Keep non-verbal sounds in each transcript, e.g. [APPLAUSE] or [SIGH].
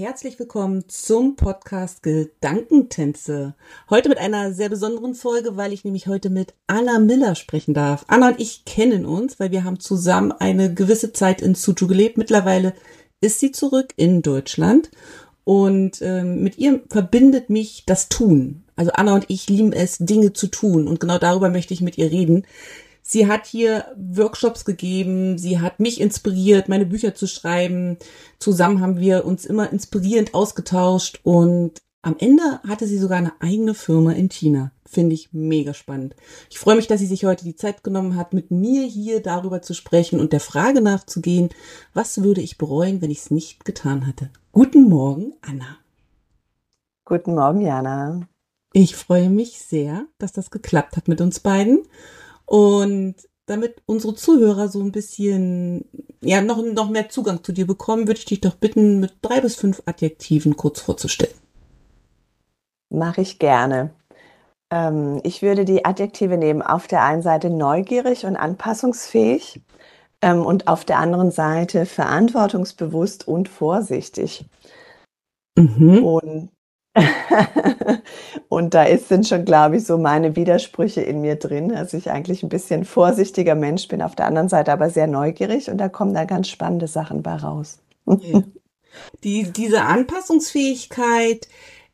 Herzlich willkommen zum Podcast Gedankentänze. Heute mit einer sehr besonderen Folge, weil ich nämlich heute mit Anna Miller sprechen darf. Anna und ich kennen uns, weil wir haben zusammen eine gewisse Zeit in Suzhou gelebt. Mittlerweile ist sie zurück in Deutschland und ähm, mit ihr verbindet mich das Tun. Also Anna und ich lieben es, Dinge zu tun und genau darüber möchte ich mit ihr reden. Sie hat hier Workshops gegeben, sie hat mich inspiriert, meine Bücher zu schreiben. Zusammen haben wir uns immer inspirierend ausgetauscht und am Ende hatte sie sogar eine eigene Firma in China. Finde ich mega spannend. Ich freue mich, dass sie sich heute die Zeit genommen hat, mit mir hier darüber zu sprechen und der Frage nachzugehen, was würde ich bereuen, wenn ich es nicht getan hatte. Guten Morgen, Anna. Guten Morgen, Jana. Ich freue mich sehr, dass das geklappt hat mit uns beiden. Und damit unsere Zuhörer so ein bisschen, ja, noch, noch mehr Zugang zu dir bekommen, würde ich dich doch bitten, mit drei bis fünf Adjektiven kurz vorzustellen. Mache ich gerne. Ähm, ich würde die Adjektive nehmen. Auf der einen Seite neugierig und anpassungsfähig ähm, und auf der anderen Seite verantwortungsbewusst und vorsichtig. Mhm. Und [LAUGHS] und da ist, sind schon, glaube ich, so meine Widersprüche in mir drin, dass ich eigentlich ein bisschen vorsichtiger Mensch bin, auf der anderen Seite aber sehr neugierig und da kommen da ganz spannende Sachen bei raus. Ja. Die, diese Anpassungsfähigkeit,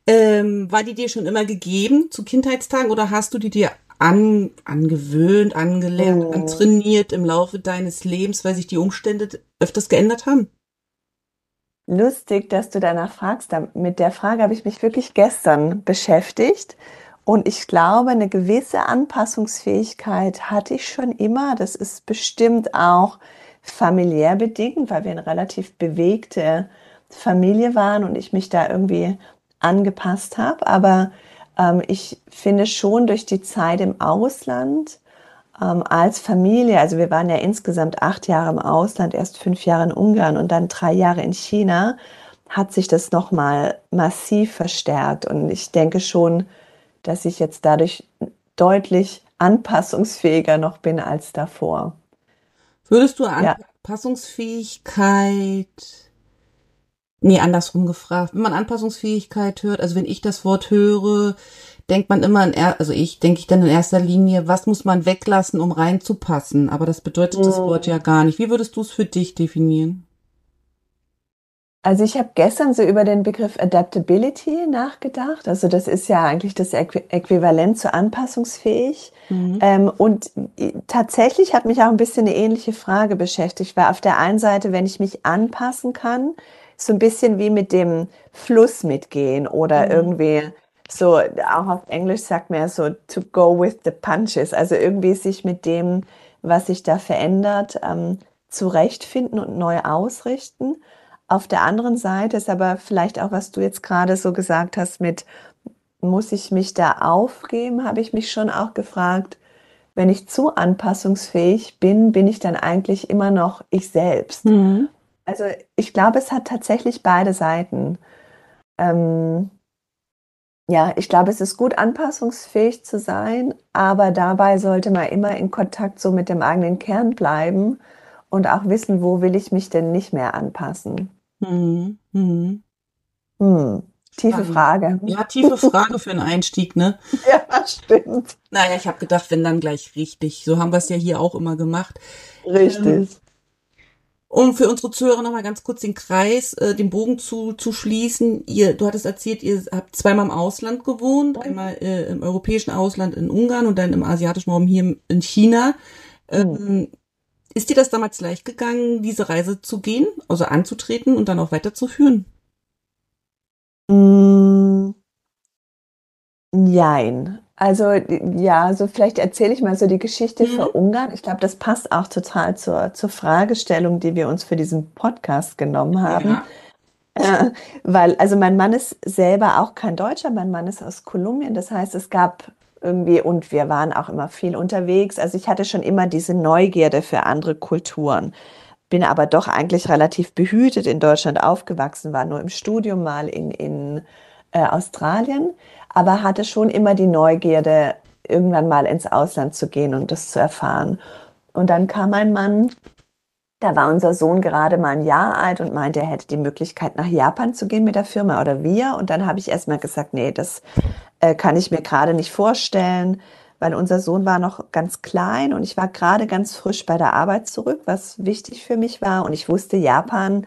ähm, war die dir schon immer gegeben zu Kindheitstagen oder hast du die dir an, angewöhnt, angelernt, oh. antrainiert im Laufe deines Lebens, weil sich die Umstände öfters geändert haben? Lustig, dass du danach fragst. Mit der Frage habe ich mich wirklich gestern beschäftigt. Und ich glaube, eine gewisse Anpassungsfähigkeit hatte ich schon immer. Das ist bestimmt auch familiär bedingt, weil wir eine relativ bewegte Familie waren und ich mich da irgendwie angepasst habe. Aber ähm, ich finde schon durch die Zeit im Ausland ähm, als Familie, also wir waren ja insgesamt acht Jahre im Ausland, erst fünf Jahre in Ungarn und dann drei Jahre in China, hat sich das nochmal massiv verstärkt. Und ich denke schon, dass ich jetzt dadurch deutlich anpassungsfähiger noch bin als davor. Würdest du Anpassungsfähigkeit, ja. nee, andersrum gefragt, wenn man Anpassungsfähigkeit hört, also wenn ich das Wort höre, denkt man immer in er also ich denke ich dann in erster Linie, was muss man weglassen, um reinzupassen? Aber das bedeutet mhm. das Wort ja gar nicht. Wie würdest du es für dich definieren? Also ich habe gestern so über den Begriff Adaptability nachgedacht. Also das ist ja eigentlich das Äquivalent zu anpassungsfähig. Mhm. Ähm, und tatsächlich hat mich auch ein bisschen eine ähnliche Frage beschäftigt, weil auf der einen Seite, wenn ich mich anpassen kann, so ein bisschen wie mit dem Fluss mitgehen oder mhm. irgendwie so, auch auf Englisch sagt man ja so, to go with the punches. Also irgendwie sich mit dem, was sich da verändert, ähm, zurechtfinden und neu ausrichten. Auf der anderen Seite ist aber vielleicht auch, was du jetzt gerade so gesagt hast, mit muss ich mich da aufgeben, habe ich mich schon auch gefragt, wenn ich zu anpassungsfähig bin, bin ich dann eigentlich immer noch ich selbst. Mhm. Also ich glaube, es hat tatsächlich beide Seiten. Ähm, ja, ich glaube, es ist gut, anpassungsfähig zu sein, aber dabei sollte man immer in Kontakt so mit dem eigenen Kern bleiben und auch wissen, wo will ich mich denn nicht mehr anpassen. Mhm. Mhm. Hm. Tiefe Frage. Ja, tiefe Frage für einen Einstieg, ne? [LAUGHS] ja, stimmt. Naja, ich habe gedacht, wenn dann gleich richtig. So haben wir es ja hier auch immer gemacht. Richtig. Ähm, um für unsere Zuhörer nochmal ganz kurz den Kreis, äh, den Bogen zu, zu schließen. Ihr, du hattest erzählt, ihr habt zweimal im Ausland gewohnt, einmal äh, im europäischen Ausland in Ungarn und dann im asiatischen Raum hier in China. Ähm. Ist dir das damals leicht gegangen, diese Reise zu gehen, also anzutreten und dann auch weiterzuführen? Mm, Nein. Also ja, so vielleicht erzähle ich mal so die Geschichte mhm. für Ungarn. Ich glaube, das passt auch total zur, zur Fragestellung, die wir uns für diesen Podcast genommen haben. Ja. Äh, weil, also mein Mann ist selber auch kein Deutscher, mein Mann ist aus Kolumbien. Das heißt, es gab irgendwie und wir waren auch immer viel unterwegs. Also ich hatte schon immer diese Neugierde für andere Kulturen. Bin aber doch eigentlich relativ behütet in Deutschland aufgewachsen, war nur im Studium mal in, in äh, Australien, aber hatte schon immer die Neugierde, irgendwann mal ins Ausland zu gehen und das zu erfahren. Und dann kam ein Mann, da war unser Sohn gerade mal ein Jahr alt und meinte, er hätte die Möglichkeit, nach Japan zu gehen mit der Firma oder wir. Und dann habe ich erstmal gesagt, nee, das äh, kann ich mir gerade nicht vorstellen, weil unser Sohn war noch ganz klein und ich war gerade ganz frisch bei der Arbeit zurück, was wichtig für mich war. Und ich wusste, Japan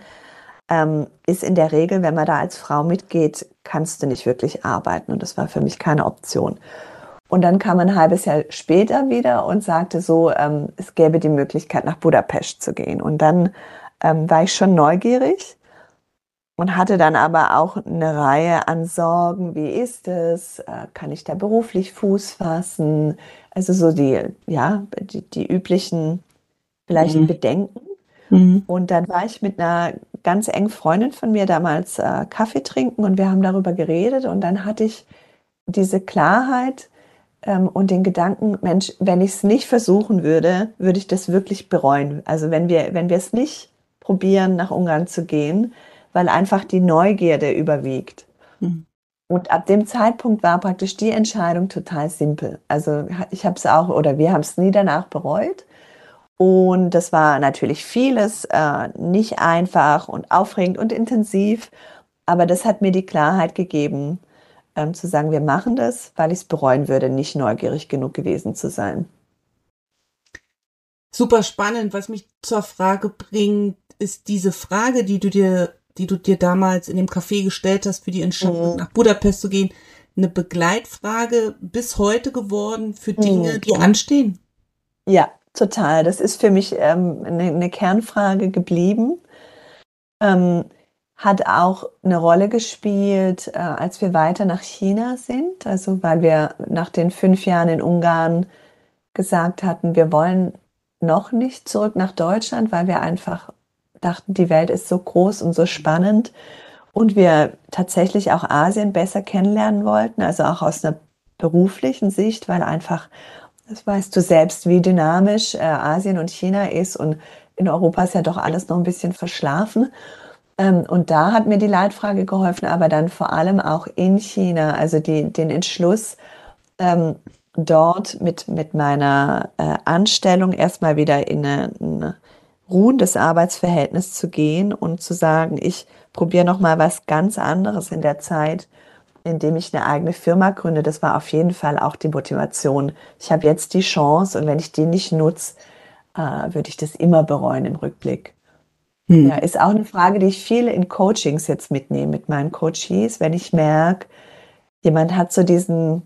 ähm, ist in der Regel, wenn man da als Frau mitgeht, kannst du nicht wirklich arbeiten. Und das war für mich keine Option. Und dann kam ein halbes Jahr später wieder und sagte so, ähm, es gäbe die Möglichkeit, nach Budapest zu gehen. Und dann ähm, war ich schon neugierig und hatte dann aber auch eine Reihe an Sorgen. Wie ist es? Äh, kann ich da beruflich Fuß fassen? Also so die, ja, die, die üblichen vielleicht mhm. Bedenken. Mhm. Und dann war ich mit einer ganz engen Freundin von mir damals äh, Kaffee trinken und wir haben darüber geredet und dann hatte ich diese Klarheit, ähm, und den Gedanken, Mensch, wenn ich es nicht versuchen würde, würde ich das wirklich bereuen. Also wenn wir, wenn wir es nicht probieren, nach Ungarn zu gehen, weil einfach die Neugierde überwiegt. Mhm. Und ab dem Zeitpunkt war praktisch die Entscheidung total simpel. Also ich habe es auch, oder wir haben es nie danach bereut. Und das war natürlich vieles, äh, nicht einfach und aufregend und intensiv, aber das hat mir die Klarheit gegeben, ähm, zu sagen, wir machen das, weil ich es bereuen würde, nicht neugierig genug gewesen zu sein. Super spannend. Was mich zur Frage bringt, ist diese Frage, die du dir, die du dir damals in dem Café gestellt hast, für die Entscheidung mhm. nach Budapest zu gehen, eine Begleitfrage bis heute geworden für Dinge, mhm. die anstehen? Ja, total. Das ist für mich ähm, eine, eine, Kernfrage geblieben. Ähm, hat auch eine Rolle gespielt, äh, als wir weiter nach China sind. Also weil wir nach den fünf Jahren in Ungarn gesagt hatten, wir wollen noch nicht zurück nach Deutschland, weil wir einfach dachten, die Welt ist so groß und so spannend und wir tatsächlich auch Asien besser kennenlernen wollten, also auch aus einer beruflichen Sicht, weil einfach, das weißt du selbst, wie dynamisch äh, Asien und China ist und in Europa ist ja doch alles noch ein bisschen verschlafen. Ähm, und da hat mir die Leitfrage geholfen, aber dann vor allem auch in China, also die, den Entschluss, ähm, dort mit, mit meiner äh, Anstellung erstmal wieder in ein ruhendes Arbeitsverhältnis zu gehen und zu sagen, ich probiere noch mal was ganz anderes in der Zeit, indem ich eine eigene Firma gründe. Das war auf jeden Fall auch die Motivation. Ich habe jetzt die Chance und wenn ich die nicht nutze, äh, würde ich das immer bereuen im Rückblick. Hm. Ja, ist auch eine Frage, die ich viele in Coachings jetzt mitnehme mit meinen Coaches, wenn ich merke, jemand hat so diesen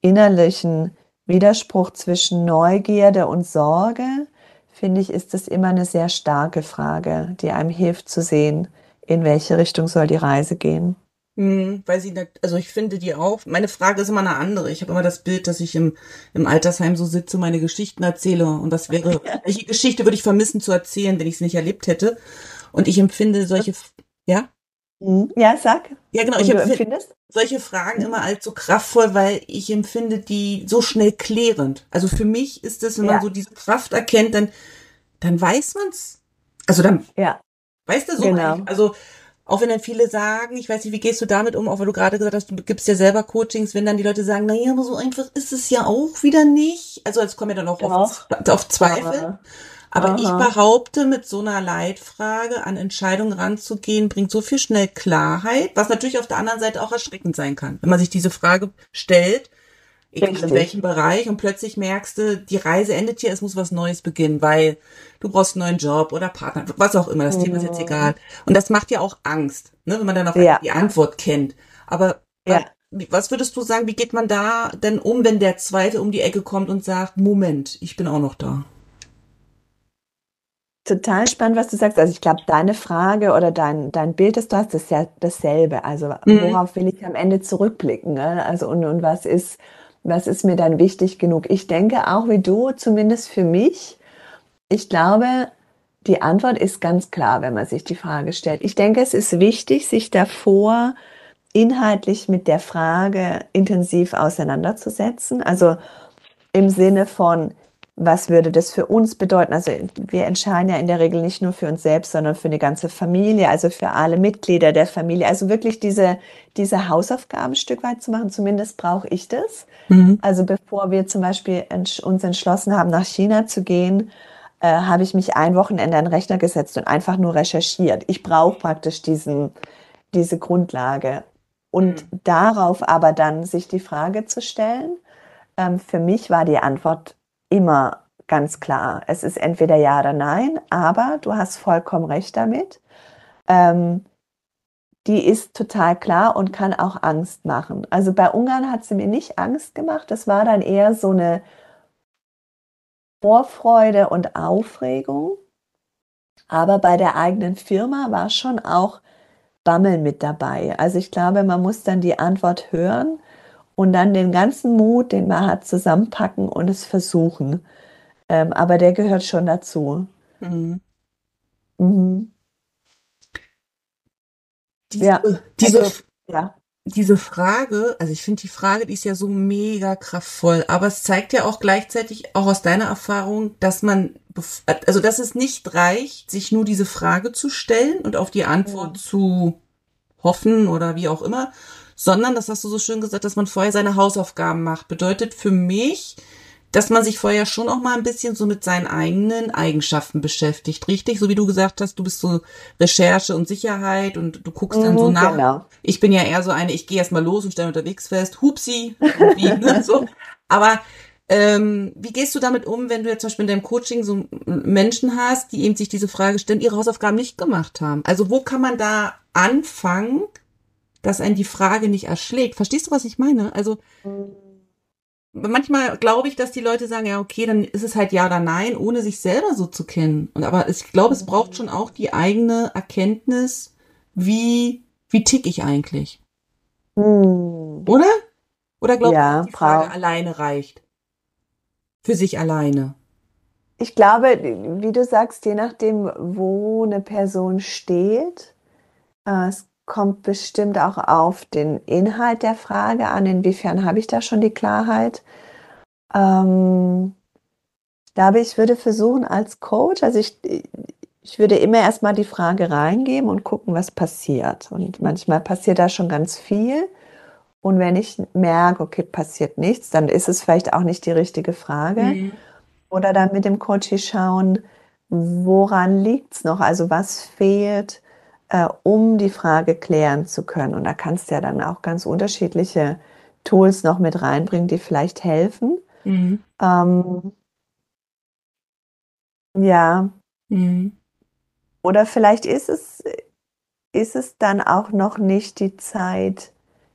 innerlichen Widerspruch zwischen Neugierde und Sorge, finde ich, ist das immer eine sehr starke Frage, die einem hilft zu sehen, in welche Richtung soll die Reise gehen. Hm, weil sie, nicht, also ich finde die auch, meine Frage ist immer eine andere. Ich habe immer das Bild, dass ich im, im Altersheim so sitze, meine Geschichten erzähle und das wäre, [LAUGHS] welche Geschichte würde ich vermissen zu erzählen, wenn ich es nicht erlebt hätte? Und ich empfinde solche, ja? Hm, ja, sag. Ja, genau, ich empfinde solche Fragen immer als so kraftvoll, weil ich empfinde die so schnell klärend. Also für mich ist es, wenn ja. man so diese Kraft erkennt, dann, dann weiß man's. Also dann, ja. weißt du so, genau. also auch wenn dann viele sagen, ich weiß nicht, wie gehst du damit um, auch weil du gerade gesagt hast, du gibst ja selber Coachings, wenn dann die Leute sagen, naja, aber so einfach ist es ja auch wieder nicht. Also es kommen ja dann auch auf, auf, Zweifel. Aber Aha. ich behaupte, mit so einer Leitfrage an Entscheidungen ranzugehen, bringt so viel schnell Klarheit, was natürlich auf der anderen Seite auch erschreckend sein kann. Wenn man sich diese Frage stellt, egal in welchem Bereich und plötzlich merkst du, die Reise endet hier, es muss was Neues beginnen, weil du brauchst einen neuen Job oder Partner, was auch immer, das Thema ist jetzt egal. Und das macht ja auch Angst, ne, wenn man dann auch ja. die Antwort kennt. Aber ja. was würdest du sagen, wie geht man da denn um, wenn der Zweifel um die Ecke kommt und sagt, Moment, ich bin auch noch da? Total spannend, was du sagst. Also ich glaube, deine Frage oder dein, dein Bild, das du hast, ist ja dasselbe. Also mhm. worauf will ich am Ende zurückblicken? Ne? Also und, und was ist, was ist mir dann wichtig genug? Ich denke auch wie du, zumindest für mich, ich glaube, die Antwort ist ganz klar, wenn man sich die Frage stellt. Ich denke, es ist wichtig, sich davor inhaltlich mit der Frage intensiv auseinanderzusetzen. Also im Sinne von, was würde das für uns bedeuten? Also wir entscheiden ja in der Regel nicht nur für uns selbst, sondern für eine ganze Familie, also für alle Mitglieder der Familie. Also wirklich diese, diese Hausaufgaben ein Stück weit zu machen. Zumindest brauche ich das. Mhm. Also bevor wir zum Beispiel uns entschlossen haben, nach China zu gehen, äh, habe ich mich ein Wochenende an den Rechner gesetzt und einfach nur recherchiert. Ich brauche praktisch diesen, diese Grundlage. Und mhm. darauf aber dann sich die Frage zu stellen, ähm, für mich war die Antwort immer ganz klar. Es ist entweder ja oder nein, aber du hast vollkommen recht damit. Ähm, die ist total klar und kann auch Angst machen. Also bei Ungarn hat sie mir nicht Angst gemacht. Das war dann eher so eine Vorfreude und Aufregung. Aber bei der eigenen Firma war schon auch Bammel mit dabei. Also ich glaube, man muss dann die Antwort hören und dann den ganzen Mut, den man hat, zusammenpacken und es versuchen. Ähm, aber der gehört schon dazu. Mhm. Mhm. Diese, ja. diese, also, ja. diese Frage, also ich finde die Frage, die ist ja so mega kraftvoll, aber es zeigt ja auch gleichzeitig, auch aus deiner Erfahrung, dass man, also dass es nicht reicht, sich nur diese Frage zu stellen und auf die Antwort ja. zu hoffen oder wie auch immer, sondern, das hast du so schön gesagt, dass man vorher seine Hausaufgaben macht. Bedeutet für mich, dass man sich vorher schon auch mal ein bisschen so mit seinen eigenen Eigenschaften beschäftigt, richtig? So wie du gesagt hast, du bist so Recherche und Sicherheit und du guckst dann so mhm, nach. Genau. Ich bin ja eher so eine, ich gehe erst mal los und stelle unterwegs fest, hupsi, wie, [LAUGHS] ne, so. Aber ähm, wie gehst du damit um, wenn du jetzt zum Beispiel in deinem Coaching so Menschen hast, die eben sich diese Frage stellen, ihre Hausaufgaben nicht gemacht haben? Also wo kann man da anfangen, dass einen die Frage nicht erschlägt. Verstehst du, was ich meine? Also manchmal glaube ich, dass die Leute sagen, ja, okay, dann ist es halt ja oder nein, ohne sich selber so zu kennen. Und aber ich glaube, es braucht schon auch die eigene Erkenntnis, wie, wie tick ich eigentlich. Hm. Oder? Oder glaubst ja, du, dass die Frage alleine reicht? Für sich alleine. Ich glaube, wie du sagst, je nachdem, wo eine Person steht, äh, es kommt bestimmt auch auf den Inhalt der Frage an, inwiefern habe ich da schon die Klarheit. Ähm, ich glaube, ich würde versuchen als Coach, also ich, ich würde immer erstmal die Frage reingeben und gucken, was passiert. Und manchmal passiert da schon ganz viel. Und wenn ich merke, okay, passiert nichts, dann ist es vielleicht auch nicht die richtige Frage. Mhm. Oder dann mit dem Coach schauen, woran liegt es noch? Also was fehlt? Äh, um die Frage klären zu können. Und da kannst du ja dann auch ganz unterschiedliche Tools noch mit reinbringen, die vielleicht helfen. Mhm. Ähm, ja. Mhm. Oder vielleicht ist es, ist es dann auch noch nicht die Zeit,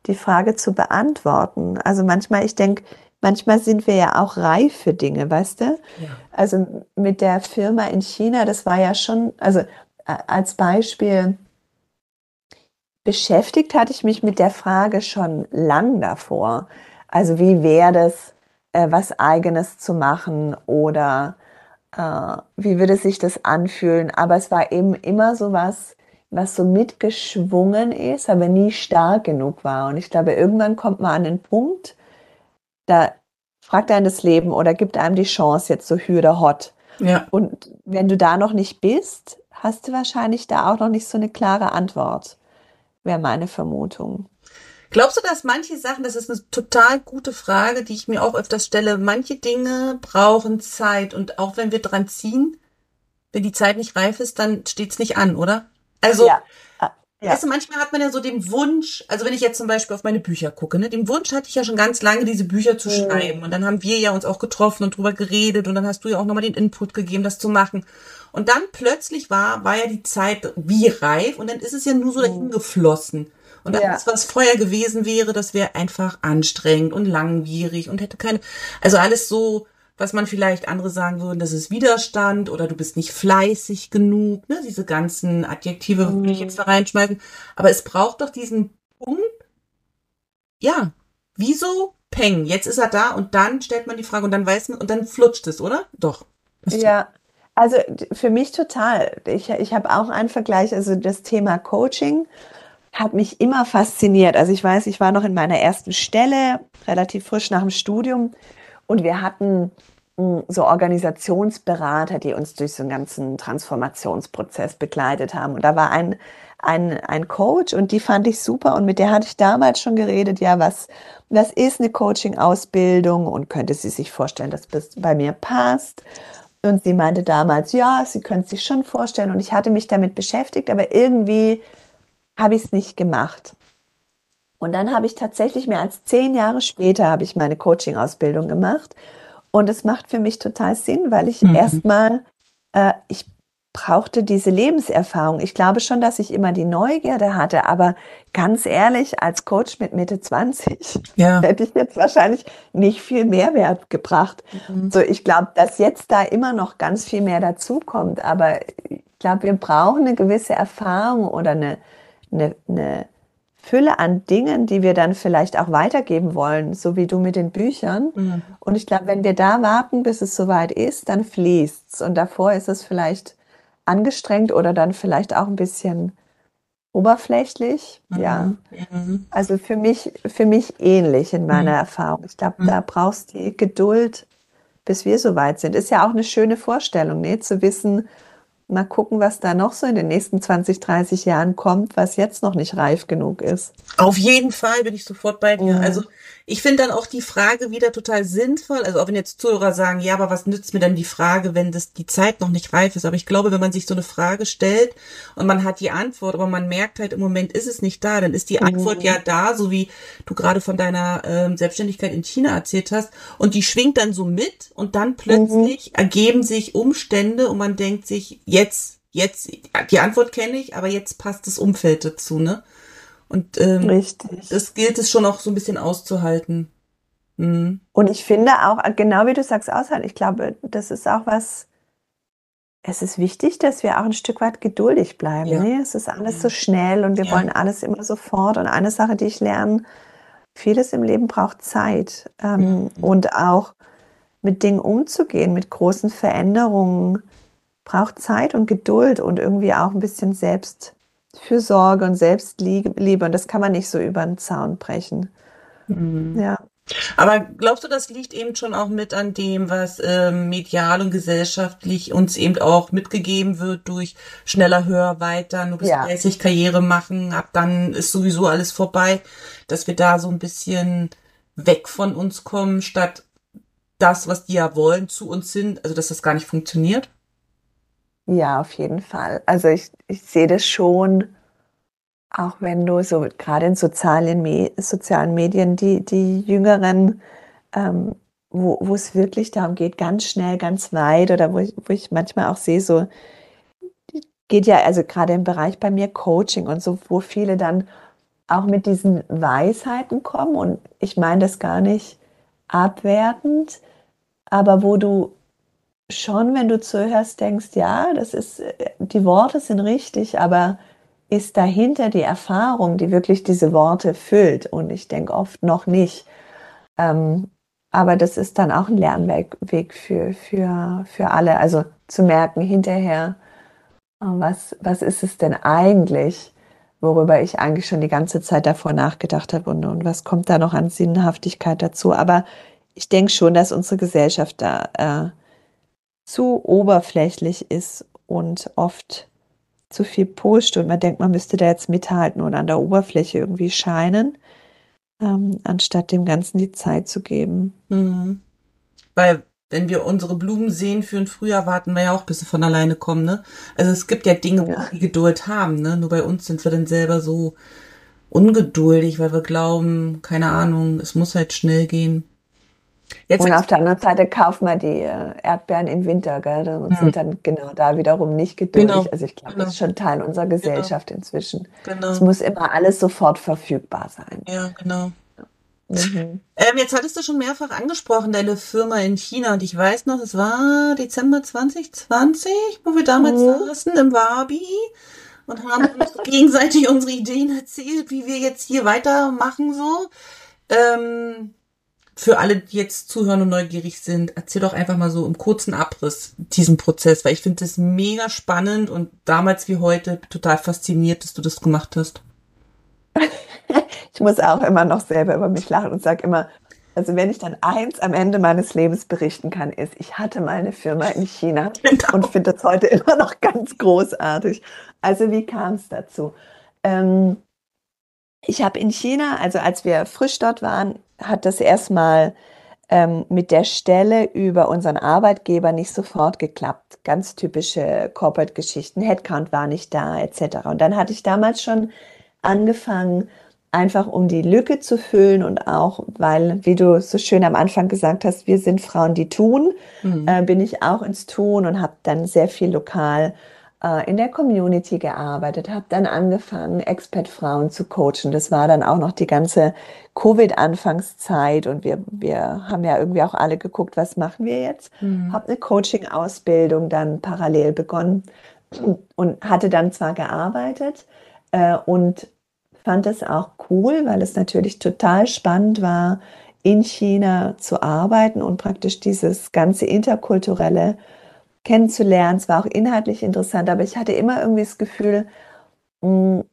die Frage zu beantworten. Also manchmal, ich denke, manchmal sind wir ja auch reif für Dinge, weißt du? Ja. Also mit der Firma in China, das war ja schon, also als Beispiel, beschäftigt hatte ich mich mit der Frage schon lang davor. Also wie wäre das, äh, was eigenes zu machen oder äh, wie würde sich das anfühlen? Aber es war eben immer so was, was so mitgeschwungen ist, aber nie stark genug war. Und ich glaube, irgendwann kommt man an den Punkt, da fragt einen das Leben oder gibt einem die Chance jetzt so hü oder hot. Ja. Und wenn du da noch nicht bist, hast du wahrscheinlich da auch noch nicht so eine klare Antwort, wäre meine Vermutung. Glaubst du, dass manche Sachen, das ist eine total gute Frage, die ich mir auch öfters stelle, manche Dinge brauchen Zeit und auch wenn wir dran ziehen, wenn die Zeit nicht reif ist, dann steht's nicht an, oder? Also, ja. Ja. Weißt du, manchmal hat man ja so den Wunsch, also wenn ich jetzt zum Beispiel auf meine Bücher gucke, ne, den Wunsch hatte ich ja schon ganz lange, diese Bücher zu mhm. schreiben. Und dann haben wir ja uns auch getroffen und drüber geredet und dann hast du ja auch nochmal den Input gegeben, das zu machen. Und dann plötzlich war, war ja die Zeit wie reif und dann ist es ja nur so dahin mhm. geflossen. Und alles, ja. was vorher gewesen wäre, das wäre einfach anstrengend und langwierig und hätte keine, also alles so, was man vielleicht andere sagen würden, das ist Widerstand oder du bist nicht fleißig genug, ne? Diese ganzen Adjektive mhm. würde ich jetzt da reinschmeißen. Aber es braucht doch diesen Punkt, ja, wieso Peng, jetzt ist er da und dann stellt man die Frage und dann weiß man und dann flutscht es, oder? Doch. Ja, also für mich total. Ich, ich habe auch einen Vergleich, also das Thema Coaching hat mich immer fasziniert. Also ich weiß, ich war noch in meiner ersten Stelle, relativ frisch nach dem Studium und wir hatten so Organisationsberater, die uns durch so einen ganzen Transformationsprozess begleitet haben. Und da war ein, ein, ein Coach und die fand ich super und mit der hatte ich damals schon geredet, ja, was, was ist eine Coaching-Ausbildung und könnte sie sich vorstellen, dass das bei mir passt? Und sie meinte damals, ja, sie könnte sich schon vorstellen und ich hatte mich damit beschäftigt, aber irgendwie habe ich es nicht gemacht. Und dann habe ich tatsächlich mehr als zehn Jahre später habe ich meine Coaching-Ausbildung gemacht. Und es macht für mich total Sinn, weil ich mhm. erstmal, äh, ich brauchte diese Lebenserfahrung. Ich glaube schon, dass ich immer die Neugierde hatte, aber ganz ehrlich, als Coach mit Mitte 20 ja. [LAUGHS] hätte ich jetzt wahrscheinlich nicht viel Mehrwert gebracht. Mhm. So, ich glaube, dass jetzt da immer noch ganz viel mehr dazukommt, aber ich glaube, wir brauchen eine gewisse Erfahrung oder eine, eine, eine Fülle an Dingen, die wir dann vielleicht auch weitergeben wollen, so wie du mit den Büchern. Mhm. Und ich glaube, wenn wir da warten, bis es soweit ist, dann fließt's. Und davor ist es vielleicht angestrengt oder dann vielleicht auch ein bisschen oberflächlich. Mhm. Ja. Mhm. Also für mich, für mich ähnlich in meiner mhm. Erfahrung. Ich glaube, mhm. da brauchst du die Geduld, bis wir soweit sind. Ist ja auch eine schöne Vorstellung, ne? zu wissen, mal gucken, was da noch so in den nächsten 20, 30 Jahren kommt, was jetzt noch nicht reif genug ist. Auf jeden Fall bin ich sofort bei dir. Ja. Also ich finde dann auch die Frage wieder total sinnvoll. Also auch wenn jetzt Zuhörer sagen, ja, aber was nützt mir dann die Frage, wenn das die Zeit noch nicht reif ist? Aber ich glaube, wenn man sich so eine Frage stellt und man hat die Antwort, aber man merkt halt im Moment ist es nicht da, dann ist die mhm. Antwort ja da, so wie du gerade von deiner ähm, Selbstständigkeit in China erzählt hast. Und die schwingt dann so mit und dann plötzlich mhm. ergeben sich Umstände und man denkt sich, jetzt, jetzt, die Antwort kenne ich, aber jetzt passt das Umfeld dazu, ne? Und ähm, Richtig. das gilt es schon auch so ein bisschen auszuhalten. Mhm. Und ich finde auch, genau wie du sagst, aushalten, ich glaube, das ist auch was, es ist wichtig, dass wir auch ein Stück weit geduldig bleiben. Ja. Ne? Es ist alles so schnell und wir ja. wollen alles immer sofort. Und eine Sache, die ich lerne, vieles im Leben braucht Zeit. Ähm, mhm. Und auch mit Dingen umzugehen, mit großen Veränderungen, braucht Zeit und Geduld und irgendwie auch ein bisschen selbst Fürsorge und Selbstliebe und das kann man nicht so über den Zaun brechen. Mhm. Ja. Aber glaubst du, das liegt eben schon auch mit an dem, was ähm, medial und gesellschaftlich uns eben auch mitgegeben wird durch schneller, höher, weiter, nur bis ja. 30 Karriere machen, ab dann ist sowieso alles vorbei, dass wir da so ein bisschen weg von uns kommen, statt das, was die ja wollen, zu uns sind, also dass das gar nicht funktioniert? Ja, auf jeden Fall. Also ich, ich sehe das schon, auch wenn du so gerade in sozialen, Me sozialen Medien die, die Jüngeren, ähm, wo, wo es wirklich darum geht, ganz schnell, ganz weit oder wo ich, wo ich manchmal auch sehe, so geht ja, also gerade im Bereich bei mir Coaching und so, wo viele dann auch mit diesen Weisheiten kommen und ich meine das gar nicht abwertend, aber wo du schon, wenn du zuhörst, denkst, ja, das ist, die Worte sind richtig, aber ist dahinter die Erfahrung, die wirklich diese Worte füllt? Und ich denke oft noch nicht. Ähm, aber das ist dann auch ein Lernweg Weg für, für, für alle. Also zu merken hinterher, äh, was, was ist es denn eigentlich, worüber ich eigentlich schon die ganze Zeit davor nachgedacht habe und, und was kommt da noch an Sinnhaftigkeit dazu. Aber ich denke schon, dass unsere Gesellschaft da äh, zu oberflächlich ist und oft zu viel pusht und man denkt, man müsste da jetzt mithalten und an der Oberfläche irgendwie scheinen, ähm, anstatt dem Ganzen die Zeit zu geben. Mhm. Weil wenn wir unsere Blumen sehen für ein Frühjahr, warten wir ja auch, bis sie von alleine kommen, ne? Also es gibt ja Dinge, ja. wo wir Geduld haben, ne? Nur bei uns sind wir dann selber so ungeduldig, weil wir glauben, keine Ahnung, es muss halt schnell gehen. Jetzt und auf der anderen Seite kaufen wir die äh, Erdbeeren im Winter, gell? Und hm. sind dann genau da wiederum nicht geduldig. Genau. Also ich glaube, genau. das ist schon Teil unserer genau. Gesellschaft genau. inzwischen. Genau. Es muss immer alles sofort verfügbar sein. Ja, genau. Mhm. Ähm, jetzt hattest du schon mehrfach angesprochen, deine Firma in China. Und ich weiß noch, es war Dezember 2020, wo wir damals mhm. saßen im Wabi und haben uns [LAUGHS] gegenseitig unsere Ideen erzählt, wie wir jetzt hier weitermachen so. Ähm, für alle, die jetzt zuhören und neugierig sind, erzähl doch einfach mal so im kurzen Abriss diesen Prozess, weil ich finde das mega spannend und damals wie heute total fasziniert, dass du das gemacht hast. [LAUGHS] ich muss auch immer noch selber über mich lachen und sage immer, also wenn ich dann eins am Ende meines Lebens berichten kann, ist, ich hatte mal eine Firma in China [LAUGHS] genau. und finde das heute immer noch ganz großartig. Also wie kam es dazu? Ähm, ich habe in China, also als wir frisch dort waren, hat das erstmal ähm, mit der Stelle über unseren Arbeitgeber nicht sofort geklappt. Ganz typische Corporate-Geschichten, Headcount war nicht da, etc. Und dann hatte ich damals schon angefangen, einfach um die Lücke zu füllen und auch, weil, wie du so schön am Anfang gesagt hast, wir sind Frauen, die tun, mhm. äh, bin ich auch ins Tun und habe dann sehr viel lokal äh, in der Community gearbeitet, habe dann angefangen, Expat-Frauen zu coachen. Das war dann auch noch die ganze Covid-Anfangszeit und wir, wir haben ja irgendwie auch alle geguckt, was machen wir jetzt? Mhm. Habe eine Coaching-Ausbildung dann parallel begonnen und hatte dann zwar gearbeitet äh, und fand es auch cool, weil es natürlich total spannend war, in China zu arbeiten und praktisch dieses ganze interkulturelle kennenzulernen. Es war auch inhaltlich interessant, aber ich hatte immer irgendwie das Gefühl, mh, hm,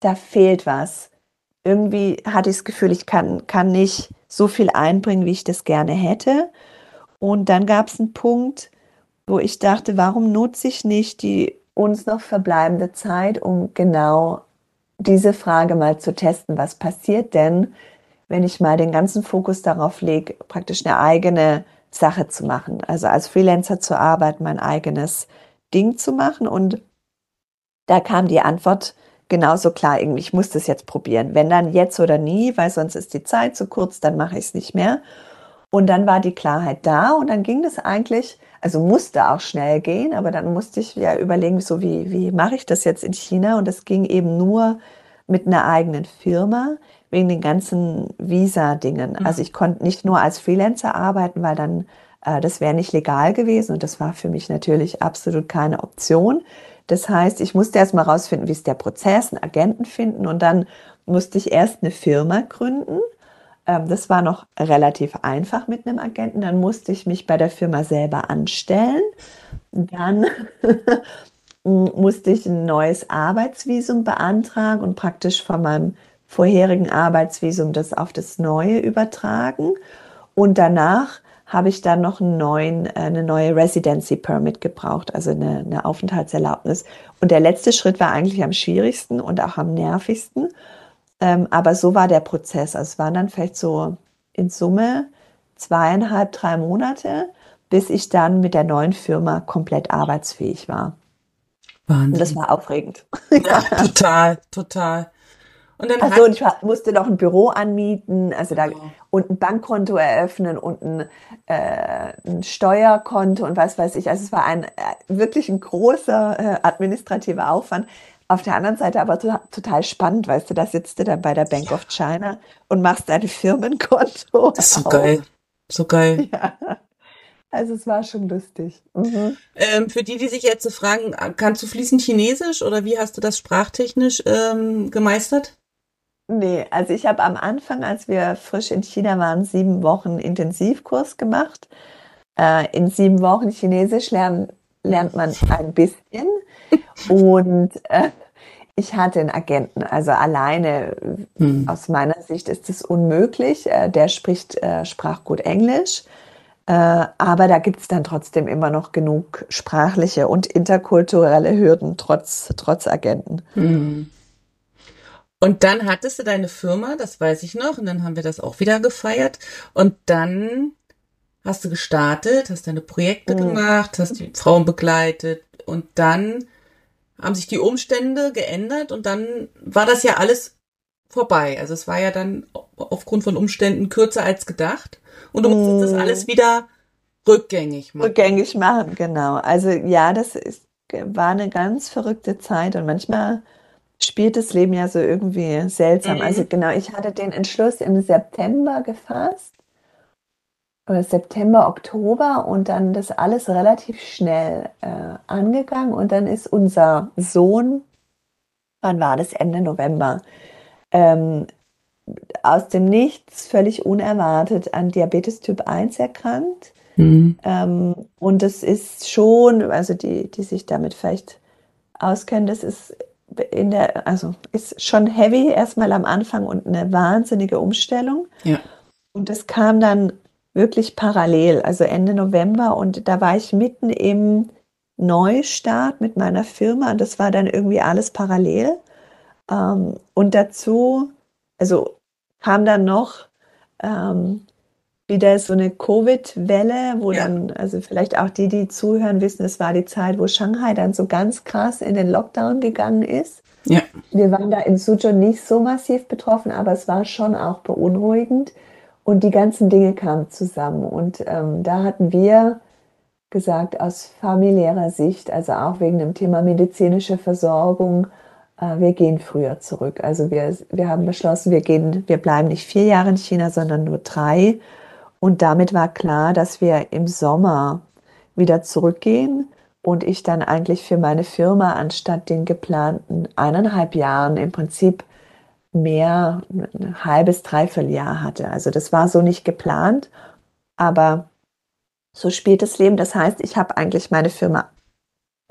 da fehlt was. Irgendwie hatte ich das Gefühl, ich kann, kann nicht so viel einbringen, wie ich das gerne hätte. Und dann gab es einen Punkt, wo ich dachte, warum nutze ich nicht die uns noch verbleibende Zeit, um genau diese Frage mal zu testen, was passiert denn, wenn ich mal den ganzen Fokus darauf lege, praktisch eine eigene Sache zu machen. Also als Freelancer zu arbeiten, mein eigenes Ding zu machen. Und da kam die Antwort genauso klar, irgendwie, ich muss das jetzt probieren. Wenn dann jetzt oder nie, weil sonst ist die Zeit zu kurz, dann mache ich es nicht mehr. Und dann war die Klarheit da und dann ging das eigentlich, also musste auch schnell gehen, aber dann musste ich ja überlegen, so wie, wie mache ich das jetzt in China? Und das ging eben nur mit einer eigenen Firma wegen den ganzen Visa-Dingen. Mhm. Also ich konnte nicht nur als Freelancer arbeiten, weil dann äh, das wäre nicht legal gewesen und das war für mich natürlich absolut keine Option. Das heißt, ich musste erst mal rausfinden, wie ist der Prozess, einen Agenten finden und dann musste ich erst eine Firma gründen ähm, das war noch relativ einfach mit einem Agenten. Dann musste ich mich bei der Firma selber anstellen. Dann [LAUGHS] musste ich ein neues Arbeitsvisum beantragen und praktisch von meinem vorherigen Arbeitsvisum das auf das neue übertragen. Und danach habe ich dann noch einen neuen, äh, eine neue Residency Permit gebraucht, also eine, eine Aufenthaltserlaubnis. Und der letzte Schritt war eigentlich am schwierigsten und auch am nervigsten. Ähm, aber so war der Prozess. Also es waren dann vielleicht so in Summe zweieinhalb, drei Monate, bis ich dann mit der neuen Firma komplett arbeitsfähig war. Wahnsinn. Und das war aufregend. Ja, total, total. Und dann also, und ich musste noch ein Büro anmieten, also da oh. und ein Bankkonto eröffnen und ein, äh, ein Steuerkonto und was weiß ich. Also es war ein äh, wirklich ein großer äh, administrativer Aufwand. Auf der anderen Seite aber total spannend, weißt du, da sitzt du dann bei der Bank of China und machst dein Firmenkonto. Das ist so auf. geil. So geil. [LAUGHS] Ja. Also es war schon lustig. Mhm. Ähm, für die, die sich jetzt fragen, kannst du fließend Chinesisch oder wie hast du das sprachtechnisch ähm, gemeistert? Nee, also ich habe am Anfang, als wir frisch in China waren, sieben Wochen Intensivkurs gemacht. Äh, in sieben Wochen Chinesisch lernen, lernt man ein bisschen. [LAUGHS] Und äh, ich hatte einen Agenten, also alleine hm. aus meiner Sicht ist es unmöglich. Äh, der spricht, äh, sprach gut Englisch. Äh, aber da gibt es dann trotzdem immer noch genug sprachliche und interkulturelle Hürden, trotz, trotz Agenten. Hm. Und dann hattest du deine Firma, das weiß ich noch, und dann haben wir das auch wieder gefeiert. Und dann hast du gestartet, hast deine Projekte mhm. gemacht, hast die Frauen begleitet und dann haben sich die Umstände geändert und dann war das ja alles vorbei. Also es war ja dann aufgrund von Umständen kürzer als gedacht und du musstest mhm. das alles wieder rückgängig machen. Rückgängig machen, genau. Also ja, das ist, war eine ganz verrückte Zeit und manchmal spielt das Leben ja so irgendwie seltsam. Mhm. Also genau, ich hatte den Entschluss im September gefasst September, Oktober und dann das alles relativ schnell äh, angegangen. Und dann ist unser Sohn, wann war das? Ende November, ähm, aus dem Nichts völlig unerwartet an Diabetes Typ 1 erkrankt. Mhm. Ähm, und das ist schon, also die, die sich damit vielleicht auskennen, das ist in der, also ist schon heavy erstmal am Anfang und eine wahnsinnige Umstellung. Ja. Und das kam dann wirklich parallel, also Ende November und da war ich mitten im Neustart mit meiner Firma und das war dann irgendwie alles parallel. Ähm, und dazu, also kam dann noch ähm, wieder so eine Covid-Welle, wo ja. dann, also vielleicht auch die, die zuhören, wissen, es war die Zeit, wo Shanghai dann so ganz krass in den Lockdown gegangen ist. Ja. Wir waren da in Suzhou nicht so massiv betroffen, aber es war schon auch beunruhigend. Und die ganzen Dinge kamen zusammen. Und ähm, da hatten wir gesagt, aus familiärer Sicht, also auch wegen dem Thema medizinische Versorgung, äh, wir gehen früher zurück. Also wir, wir haben beschlossen, wir gehen, wir bleiben nicht vier Jahre in China, sondern nur drei und damit war klar, dass wir im Sommer wieder zurückgehen und ich dann eigentlich für meine Firma anstatt den geplanten eineinhalb Jahren im Prinzip mehr ein halbes, dreiviertel Jahr hatte. Also das war so nicht geplant, aber so spielt das Leben. Das heißt, ich habe eigentlich meine Firma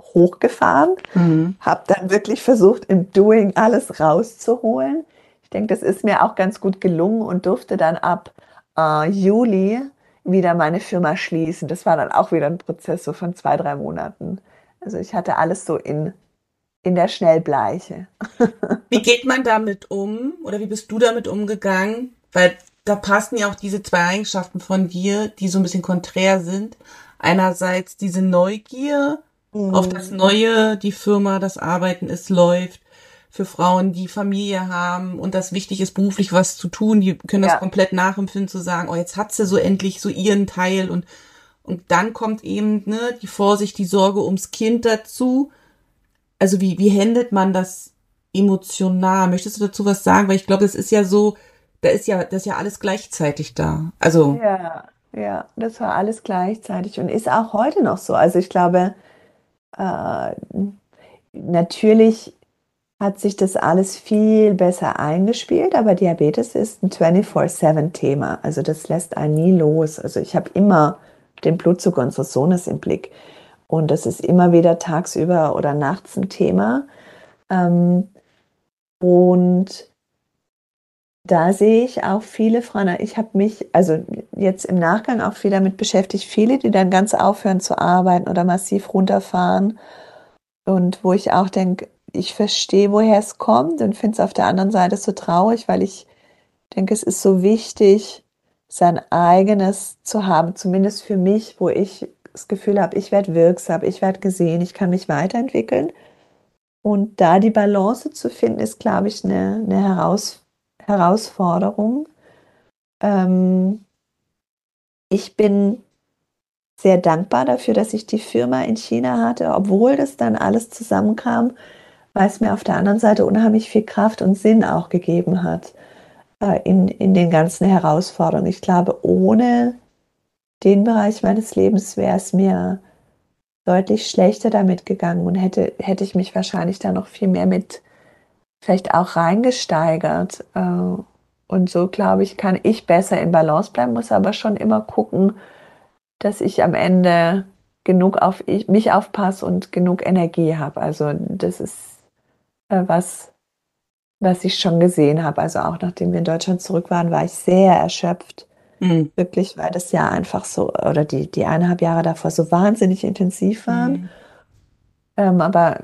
hochgefahren, mhm. habe dann wirklich versucht, im Doing alles rauszuholen. Ich denke, das ist mir auch ganz gut gelungen und durfte dann ab äh, Juli wieder meine Firma schließen. Das war dann auch wieder ein Prozess so von zwei, drei Monaten. Also ich hatte alles so in, in der Schnellbleiche. [LAUGHS] wie geht man damit um oder wie bist du damit umgegangen? Weil da passen ja auch diese zwei Eigenschaften von dir, die so ein bisschen konträr sind. Einerseits diese Neugier mhm. auf das Neue, die Firma, das Arbeiten, es läuft für Frauen, die Familie haben und das wichtig ist, beruflich was zu tun, die können das ja. komplett nachempfinden, zu sagen, oh, jetzt hat sie so endlich so ihren Teil und, und dann kommt eben, ne, die Vorsicht, die Sorge ums Kind dazu. Also wie, wie handelt man das emotional? Möchtest du dazu was sagen? Weil ich glaube, das ist ja so, da ist ja, das ist ja alles gleichzeitig da. Also. Ja, ja, das war alles gleichzeitig und ist auch heute noch so. Also ich glaube, äh, natürlich hat sich das alles viel besser eingespielt, aber Diabetes ist ein 24-7-Thema. Also das lässt einen nie los. Also ich habe immer den Blutzucker unseres Sohnes im Blick. Und das ist immer wieder tagsüber oder nachts ein Thema. Ähm, und da sehe ich auch viele Frauen, ich habe mich, also jetzt im Nachgang auch viel damit beschäftigt, viele, die dann ganz aufhören zu arbeiten oder massiv runterfahren. Und wo ich auch denke, ich verstehe, woher es kommt und finde es auf der anderen Seite so traurig, weil ich denke, es ist so wichtig, sein eigenes zu haben, zumindest für mich, wo ich das Gefühl habe, ich werde wirksam, ich werde gesehen, ich kann mich weiterentwickeln. Und da die Balance zu finden, ist, glaube ich, eine, eine Heraus Herausforderung. Ähm, ich bin sehr dankbar dafür, dass ich die Firma in China hatte, obwohl das dann alles zusammenkam weil es mir auf der anderen Seite unheimlich viel Kraft und Sinn auch gegeben hat äh, in, in den ganzen Herausforderungen. Ich glaube, ohne den Bereich meines Lebens wäre es mir deutlich schlechter damit gegangen und hätte, hätte ich mich wahrscheinlich da noch viel mehr mit vielleicht auch reingesteigert. Äh, und so, glaube ich, kann ich besser in Balance bleiben, muss aber schon immer gucken, dass ich am Ende genug auf ich, mich aufpasse und genug Energie habe. Also das ist was, was ich schon gesehen habe. Also auch nachdem wir in Deutschland zurück waren, war ich sehr erschöpft. Mhm. Wirklich, weil das Jahr einfach so, oder die, die eineinhalb Jahre davor so wahnsinnig intensiv waren. Mhm. Ähm, aber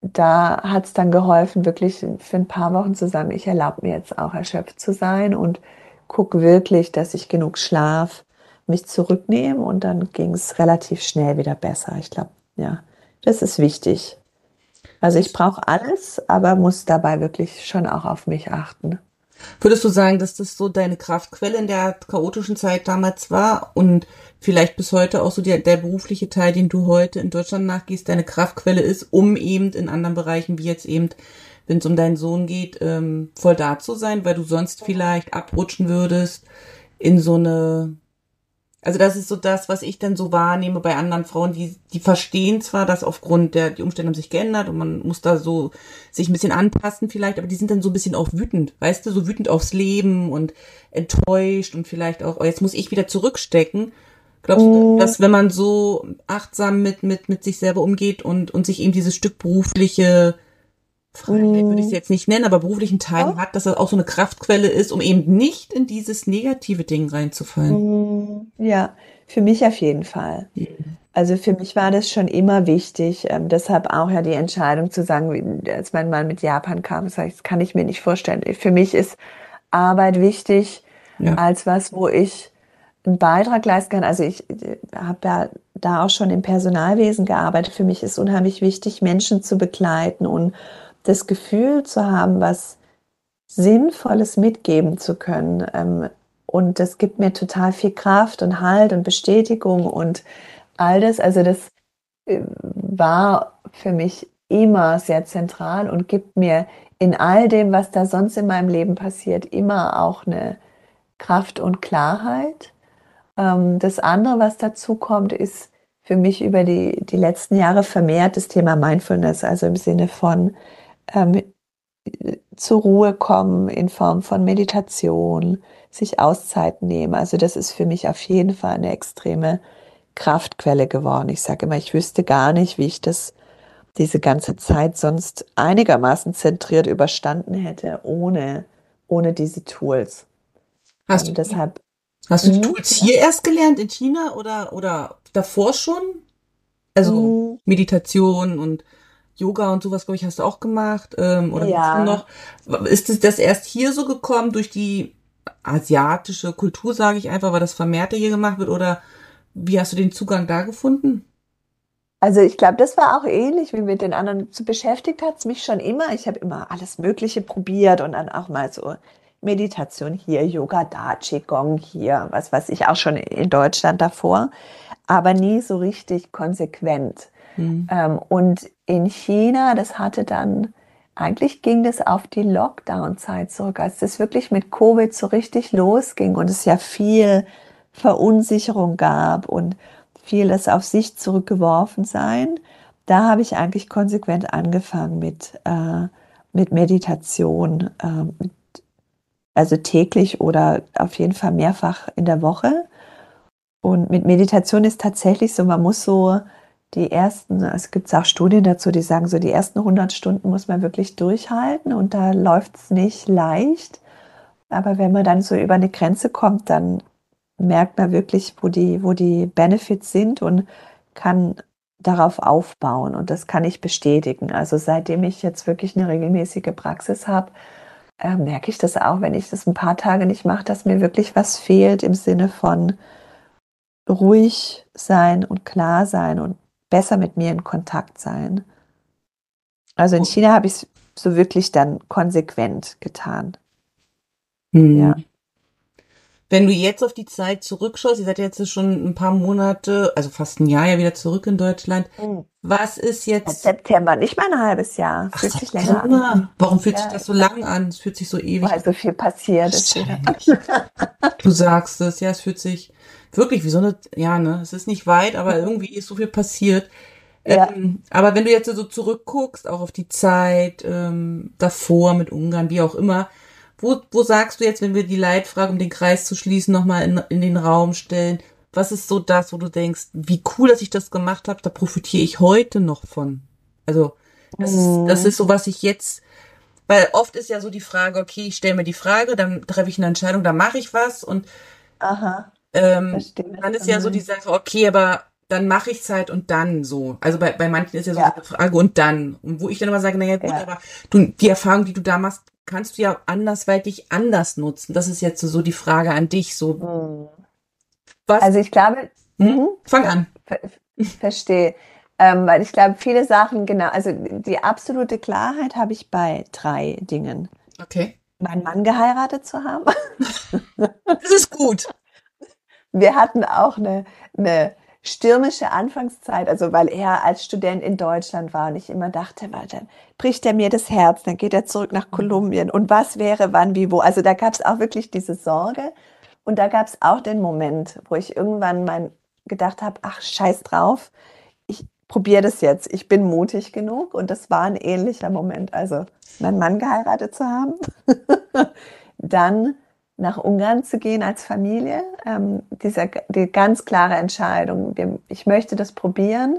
da hat es dann geholfen, wirklich für ein paar Wochen zu sagen, ich erlaube mir jetzt auch erschöpft zu sein und gucke wirklich, dass ich genug Schlaf mich zurücknehme und dann ging es relativ schnell wieder besser. Ich glaube, ja, das ist wichtig. Also ich brauche alles, aber muss dabei wirklich schon auch auf mich achten. Würdest du sagen, dass das so deine Kraftquelle in der chaotischen Zeit damals war und vielleicht bis heute auch so der, der berufliche Teil, den du heute in Deutschland nachgehst, deine Kraftquelle ist, um eben in anderen Bereichen wie jetzt eben, wenn es um deinen Sohn geht, ähm, voll da zu sein, weil du sonst vielleicht abrutschen würdest in so eine also das ist so das, was ich dann so wahrnehme bei anderen Frauen, die, die verstehen zwar, dass aufgrund der, die Umstände haben sich geändert und man muss da so sich ein bisschen anpassen vielleicht, aber die sind dann so ein bisschen auch wütend, weißt du, so wütend aufs Leben und enttäuscht und vielleicht auch, oh, jetzt muss ich wieder zurückstecken. Glaubst du, mm. dass wenn man so achtsam mit, mit, mit sich selber umgeht und, und sich eben dieses Stück berufliche Freiheit würde ich es jetzt nicht nennen, aber beruflichen Teil oh. hat, dass das auch so eine Kraftquelle ist, um eben nicht in dieses negative Ding reinzufallen. Ja, für mich auf jeden Fall. Mhm. Also für mich war das schon immer wichtig. Ähm, deshalb auch ja die Entscheidung zu sagen, als mein Mann mit Japan kam, sag ich, das kann ich mir nicht vorstellen. Für mich ist Arbeit wichtig ja. als was, wo ich einen Beitrag leisten kann. Also ich äh, habe ja da auch schon im Personalwesen gearbeitet. Für mich ist unheimlich wichtig, Menschen zu begleiten und das Gefühl zu haben, was Sinnvolles mitgeben zu können. Ähm, und das gibt mir total viel Kraft und Halt und Bestätigung und all das, also das äh, war für mich immer sehr zentral und gibt mir in all dem, was da sonst in meinem Leben passiert, immer auch eine Kraft und Klarheit. Ähm, das andere, was dazu kommt, ist für mich über die, die letzten Jahre vermehrt das Thema Mindfulness, also im Sinne von ähm, zur Ruhe kommen in Form von Meditation, sich Auszeit nehmen. Also das ist für mich auf jeden Fall eine extreme Kraftquelle geworden. Ich sage immer, ich wüsste gar nicht, wie ich das diese ganze Zeit sonst einigermaßen zentriert überstanden hätte, ohne, ohne diese Tools. Hast Und du, deshalb, hast du die Tools hier erst gelernt in China oder, oder davor schon? Also mhm. Meditation und Yoga und sowas, glaube ich, hast du auch gemacht. Ähm, oder ja. noch? Ist es das erst hier so gekommen durch die asiatische Kultur, sage ich einfach, weil das vermehrter hier gemacht wird? Oder wie hast du den Zugang da gefunden? Also ich glaube, das war auch ähnlich wie mit den anderen. Zu beschäftigt hat es mich schon immer. Ich habe immer alles Mögliche probiert und dann auch mal so Meditation hier, Yoga da, Qigong hier, was weiß ich auch schon in Deutschland davor, aber nie so richtig konsequent. Mhm. Ähm, und in China, das hatte dann, eigentlich ging das auf die Lockdown-Zeit zurück, als das wirklich mit Covid so richtig losging und es ja viel Verunsicherung gab und vieles auf sich zurückgeworfen sein. Da habe ich eigentlich konsequent angefangen mit, äh, mit Meditation, äh, also täglich oder auf jeden Fall mehrfach in der Woche. Und mit Meditation ist tatsächlich so, man muss so die ersten, es gibt auch Studien dazu, die sagen, so die ersten 100 Stunden muss man wirklich durchhalten und da läuft es nicht leicht. Aber wenn man dann so über eine Grenze kommt, dann merkt man wirklich, wo die, wo die Benefits sind und kann darauf aufbauen. Und das kann ich bestätigen. Also seitdem ich jetzt wirklich eine regelmäßige Praxis habe, äh, merke ich das auch, wenn ich das ein paar Tage nicht mache, dass mir wirklich was fehlt im Sinne von ruhig sein und klar sein und besser mit mir in Kontakt sein. Also in China habe ich es so wirklich dann konsequent getan. Mhm. Ja. Wenn du jetzt auf die Zeit zurückschaust, ihr seid jetzt schon ein paar Monate, also fast ein Jahr ja wieder zurück in Deutschland. Mhm. Was ist jetzt? September, nicht mal ein halbes Jahr. Ach, fühlt sich länger an. Warum fühlt ja. sich das so lang an? Es fühlt sich so ewig Weil so viel passiert ist. [LAUGHS] du sagst es, ja, es fühlt sich wirklich wie so eine, ja, ne, es ist nicht weit, aber irgendwie ist so viel passiert. Ja. Ähm, aber wenn du jetzt so zurückguckst, auch auf die Zeit ähm, davor mit Ungarn, wie auch immer, wo, wo sagst du jetzt, wenn wir die Leitfrage, um den Kreis zu schließen, nochmal in, in den Raum stellen, was ist so das, wo du denkst, wie cool, dass ich das gemacht habe, da profitiere ich heute noch von. Also das, mhm. ist, das ist so, was ich jetzt, weil oft ist ja so die Frage, okay, ich stelle mir die Frage, dann treffe ich eine Entscheidung, dann mache ich was und Aha. Ähm, dann ist ja so die Sache, okay, aber dann mache ich Zeit und dann so. Also bei, bei manchen ist ja so ja. die Frage und dann. Und wo ich dann immer sage, naja gut, ja. aber du, die Erfahrung, die du da machst, kannst du ja andersweitig anders nutzen. Das ist jetzt so die Frage an dich. So, hm. was? Also ich glaube. Hm? Mhm. Fang an. Ver verstehe. Ähm, weil ich glaube, viele Sachen, genau, also die absolute Klarheit habe ich bei drei Dingen. Okay. Meinen Mann geheiratet zu haben. [LAUGHS] das ist gut. Wir hatten auch eine, eine stürmische Anfangszeit, also weil er als Student in Deutschland war und ich immer dachte, weil dann bricht er mir das Herz, dann geht er zurück nach mhm. Kolumbien und was wäre, wann, wie, wo. Also da gab es auch wirklich diese Sorge und da gab es auch den Moment, wo ich irgendwann mal gedacht habe, ach scheiß drauf, ich probiere das jetzt, ich bin mutig genug und das war ein ähnlicher Moment, also meinen Mann geheiratet zu haben. [LAUGHS] dann nach Ungarn zu gehen als Familie. Ähm, diese, die ganz klare Entscheidung, wir, ich möchte das probieren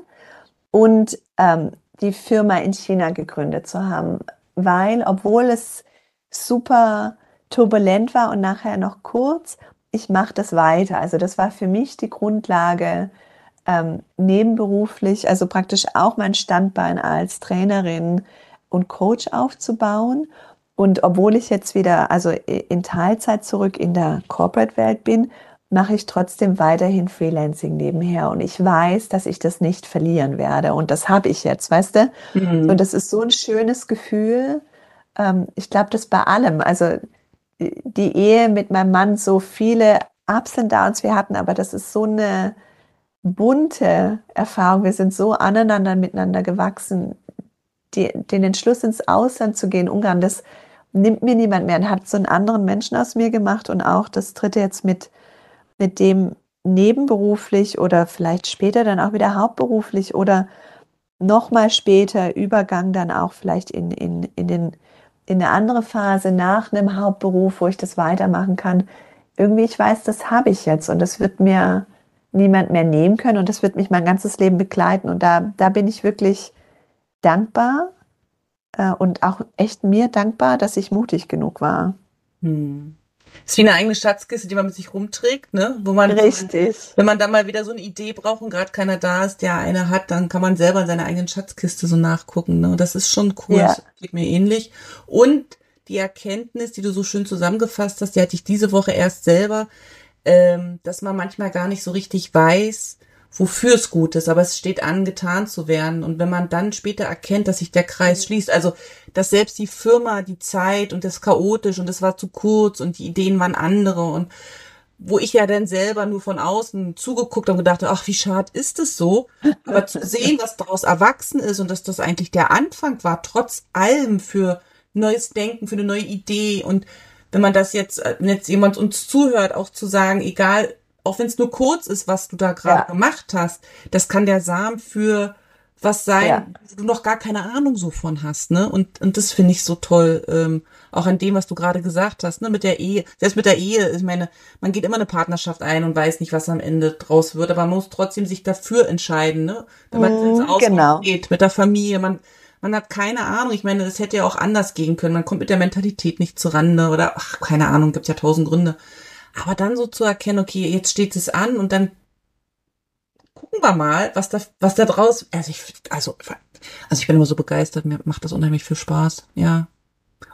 und ähm, die Firma in China gegründet zu haben. weil, obwohl es super turbulent war und nachher noch kurz, ich mache das weiter. Also das war für mich die Grundlage, ähm, nebenberuflich, also praktisch auch mein Standbein als Trainerin und Coach aufzubauen. Und obwohl ich jetzt wieder, also in Teilzeit zurück in der Corporate-Welt bin, mache ich trotzdem weiterhin Freelancing nebenher. Und ich weiß, dass ich das nicht verlieren werde. Und das habe ich jetzt, weißt du? Mhm. Und das ist so ein schönes Gefühl. Ähm, ich glaube, das bei allem. Also die Ehe mit meinem Mann so viele Ups und Downs wir hatten, aber das ist so eine bunte Erfahrung. Wir sind so aneinander miteinander gewachsen. Die, den Entschluss ins Ausland zu gehen, Ungarn, das nimmt mir niemand mehr und hat so einen anderen Menschen aus mir gemacht und auch das dritte jetzt mit, mit dem nebenberuflich oder vielleicht später dann auch wieder hauptberuflich oder nochmal später Übergang dann auch vielleicht in, in, in den in eine andere Phase nach einem Hauptberuf, wo ich das weitermachen kann. Irgendwie, ich weiß, das habe ich jetzt und das wird mir niemand mehr nehmen können und das wird mich mein ganzes Leben begleiten. Und da, da bin ich wirklich dankbar äh, und auch echt mir dankbar, dass ich mutig genug war. Hm. Ist wie eine eigene Schatzkiste, die man mit sich rumträgt, ne? Wo man, Richtig. Wenn man da mal wieder so eine Idee braucht und gerade keiner da ist, der eine hat, dann kann man selber in seiner eigenen Schatzkiste so nachgucken, ne? Und das ist schon cool. Ja. Das geht mir ähnlich. Und die Erkenntnis, die du so schön zusammengefasst hast, die hatte ich diese Woche erst selber, ähm, dass man manchmal gar nicht so richtig weiß, wofür es gut ist, aber es steht an, getan zu werden. Und wenn man dann später erkennt, dass sich der Kreis schließt, also dass selbst die Firma, die Zeit und das chaotisch und es war zu kurz und die Ideen waren andere und wo ich ja dann selber nur von außen zugeguckt und gedacht, ach, wie schade ist es so. Aber zu [LAUGHS] sehen, was daraus erwachsen ist und dass das eigentlich der Anfang war, trotz allem für neues Denken, für eine neue Idee. Und wenn man das jetzt, wenn jetzt jemand uns zuhört, auch zu sagen, egal, auch wenn es nur kurz ist, was du da gerade ja. gemacht hast, das kann der Samen für was sein, ja. wo du noch gar keine Ahnung so von hast, ne? Und, und das finde ich so toll, ähm, auch an dem, was du gerade gesagt hast, ne? Mit der Ehe, selbst mit der Ehe, ich meine, man geht immer eine Partnerschaft ein und weiß nicht, was am Ende draus wird, aber man muss trotzdem sich dafür entscheiden, ne? Wenn man mm, ins Ausland genau. geht, mit der Familie, man, man hat keine Ahnung. Ich meine, das hätte ja auch anders gehen können. Man kommt mit der Mentalität nicht zurande oder, ach, keine Ahnung, gibt ja tausend Gründe. Aber dann so zu erkennen, okay, jetzt steht es an und dann gucken wir mal, was da, was da draus, also ich, also, also ich bin immer so begeistert, mir macht das unheimlich viel Spaß, ja.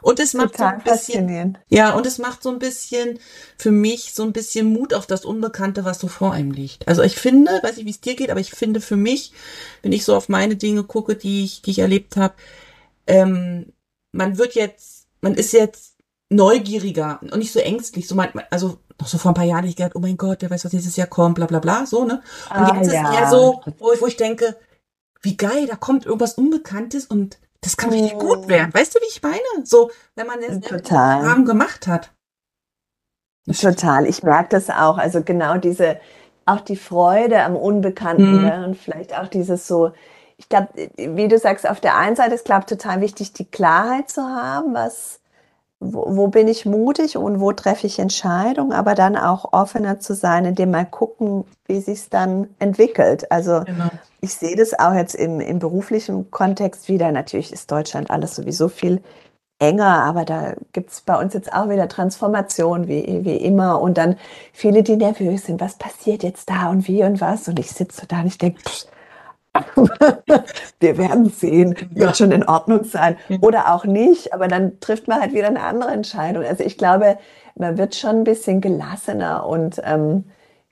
Und es macht Total so ein bisschen, ja, und es macht so ein bisschen für mich so ein bisschen Mut auf das Unbekannte, was so vor einem liegt. Also ich finde, weiß nicht, wie es dir geht, aber ich finde für mich, wenn ich so auf meine Dinge gucke, die ich, die ich erlebt habe, ähm, man wird jetzt, man ist jetzt neugieriger und nicht so ängstlich. So man, also noch so vor ein paar Jahren ich gedacht, oh mein Gott, der weiß, was nächstes Jahr kommt, bla bla bla, so, ne? Und ah, jetzt ja. ist eher so, wo ich, wo ich denke, wie geil, da kommt irgendwas Unbekanntes und das kann richtig oh. gut werden. Weißt du, wie ich meine? So, wenn man es Total. Rahmen gemacht hat. Total, ich merke das auch. Also genau diese, auch die Freude am Unbekannten mhm. ne? und vielleicht auch dieses so, ich glaube, wie du sagst, auf der einen Seite ist, glaube ich, total wichtig, die Klarheit zu haben, was, wo, wo bin ich mutig und wo treffe ich Entscheidungen, aber dann auch offener zu sein, indem mal gucken, wie sich es dann entwickelt. Also genau. ich sehe das auch jetzt im, im beruflichen Kontext wieder. Natürlich ist Deutschland alles sowieso viel enger, aber da gibt es bei uns jetzt auch wieder Transformation wie, wie immer und dann viele, die nervös sind, was passiert jetzt da und wie und was und ich sitze da und ich denke, [LAUGHS] wir werden sehen, wird schon in Ordnung sein oder auch nicht, aber dann trifft man halt wieder eine andere Entscheidung. Also ich glaube, man wird schon ein bisschen gelassener und ähm,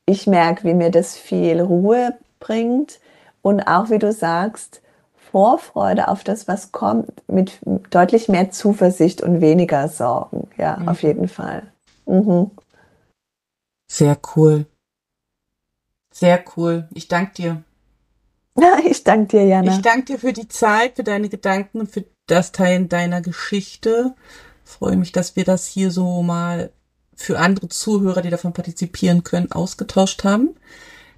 ich merke, wie mir das viel Ruhe bringt und auch, wie du sagst, Vorfreude auf das, was kommt, mit deutlich mehr Zuversicht und weniger Sorgen. Ja, mhm. auf jeden Fall. Mhm. Sehr cool. Sehr cool. Ich danke dir. [LAUGHS] Ich danke dir, Jana. Ich danke dir für die Zeit, für deine Gedanken und für das Teilen deiner Geschichte. Ich freue mich, dass wir das hier so mal für andere Zuhörer, die davon partizipieren können, ausgetauscht haben.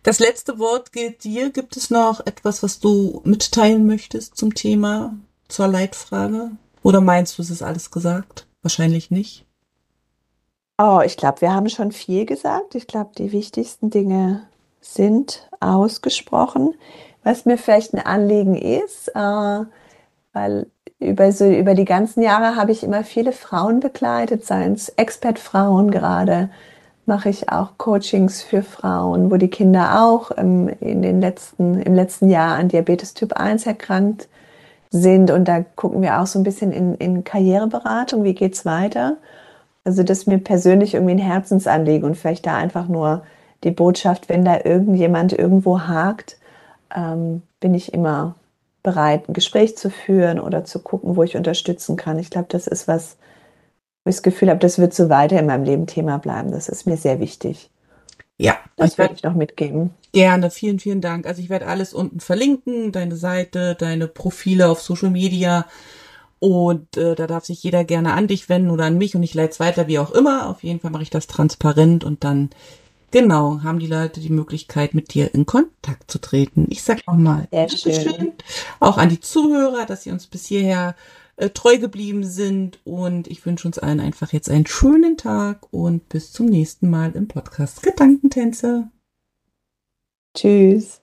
Das letzte Wort gilt dir. Gibt es noch etwas, was du mitteilen möchtest zum Thema, zur Leitfrage? Oder meinst du, es ist alles gesagt? Wahrscheinlich nicht. Oh, ich glaube, wir haben schon viel gesagt. Ich glaube, die wichtigsten Dinge sind ausgesprochen. Was mir vielleicht ein Anliegen ist, äh, weil über, so, über die ganzen Jahre habe ich immer viele Frauen begleitet, seien es Expert-Frauen gerade, mache ich auch Coachings für Frauen, wo die Kinder auch im, in den letzten, im letzten Jahr an Diabetes Typ 1 erkrankt sind. Und da gucken wir auch so ein bisschen in, in Karriereberatung, wie geht's weiter. Also das ist mir persönlich irgendwie ein Herzensanliegen und vielleicht da einfach nur die Botschaft, wenn da irgendjemand irgendwo hakt, ähm, bin ich immer bereit, ein Gespräch zu führen oder zu gucken, wo ich unterstützen kann. Ich glaube, das ist was, wo ich das Gefühl habe, das wird so weiter in meinem Leben Thema bleiben. Das ist mir sehr wichtig. Ja, das werde ich noch mitgeben. Gerne, vielen, vielen Dank. Also ich werde alles unten verlinken, deine Seite, deine Profile auf Social Media. Und äh, da darf sich jeder gerne an dich wenden oder an mich und ich leite es weiter, wie auch immer. Auf jeden Fall mache ich das transparent und dann Genau, haben die Leute die Möglichkeit, mit dir in Kontakt zu treten. Ich sag nochmal, schön. auch an die Zuhörer, dass sie uns bis hierher äh, treu geblieben sind. Und ich wünsche uns allen einfach jetzt einen schönen Tag und bis zum nächsten Mal im Podcast Gedankentänze. Tschüss.